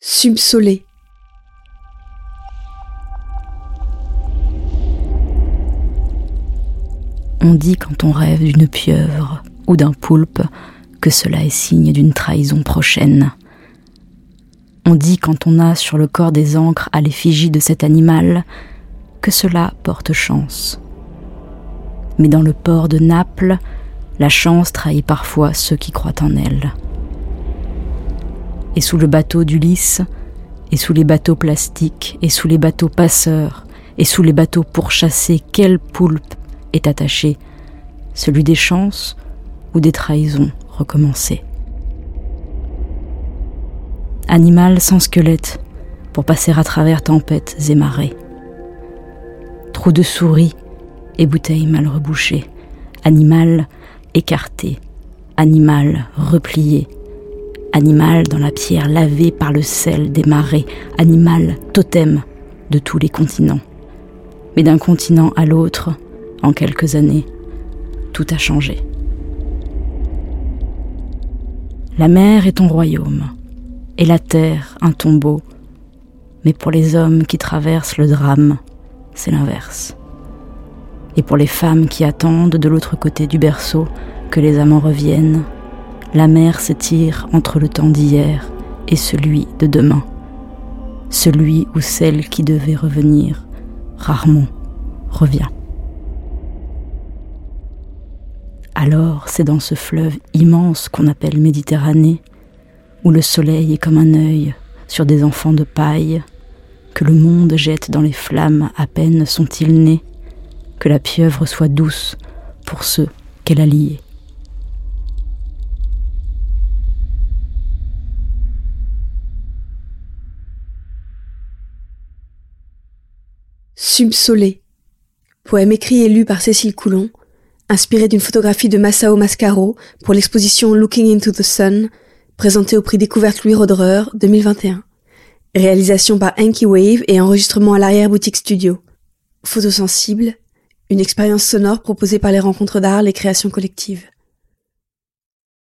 Subsolé. On dit quand on rêve d'une pieuvre ou d'un poulpe que cela est signe d'une trahison prochaine. On dit quand on a sur le corps des encres à l'effigie de cet animal que cela porte chance. Mais dans le port de Naples, la chance trahit parfois ceux qui croient en elle. Et sous le bateau d'Ulysse, et sous les bateaux plastiques, et sous les bateaux passeurs, et sous les bateaux pourchassés, quel poulpe est attaché? Celui des chances ou des trahisons recommencées? Animal sans squelette, pour passer à travers tempêtes et marées. Trou de souris et bouteilles mal rebouchées. Animal écarté, animal replié, animal dans la pierre lavée par le sel des marées, animal totem de tous les continents. Mais d'un continent à l'autre, en quelques années, tout a changé. La mer est ton royaume, et la terre un tombeau, mais pour les hommes qui traversent le drame, c'est l'inverse et pour les femmes qui attendent de l'autre côté du berceau que les amants reviennent, la mer s'étire entre le temps d'hier et celui de demain, celui où celle qui devait revenir, rarement, revient. Alors c'est dans ce fleuve immense qu'on appelle Méditerranée, où le soleil est comme un œil sur des enfants de paille, que le monde jette dans les flammes à peine sont-ils nés, que la pieuvre soit douce pour ceux qu'elle a liés. Subsolé. Poème écrit et lu par Cécile Coulon, inspiré d'une photographie de Massao Mascaro pour l'exposition Looking into the Sun, présentée au prix Découverte Louis Roderer 2021. Réalisation par Anki Wave et enregistrement à l'arrière-boutique studio. Photosensible, une expérience sonore proposée par les rencontres d'art, les créations collectives.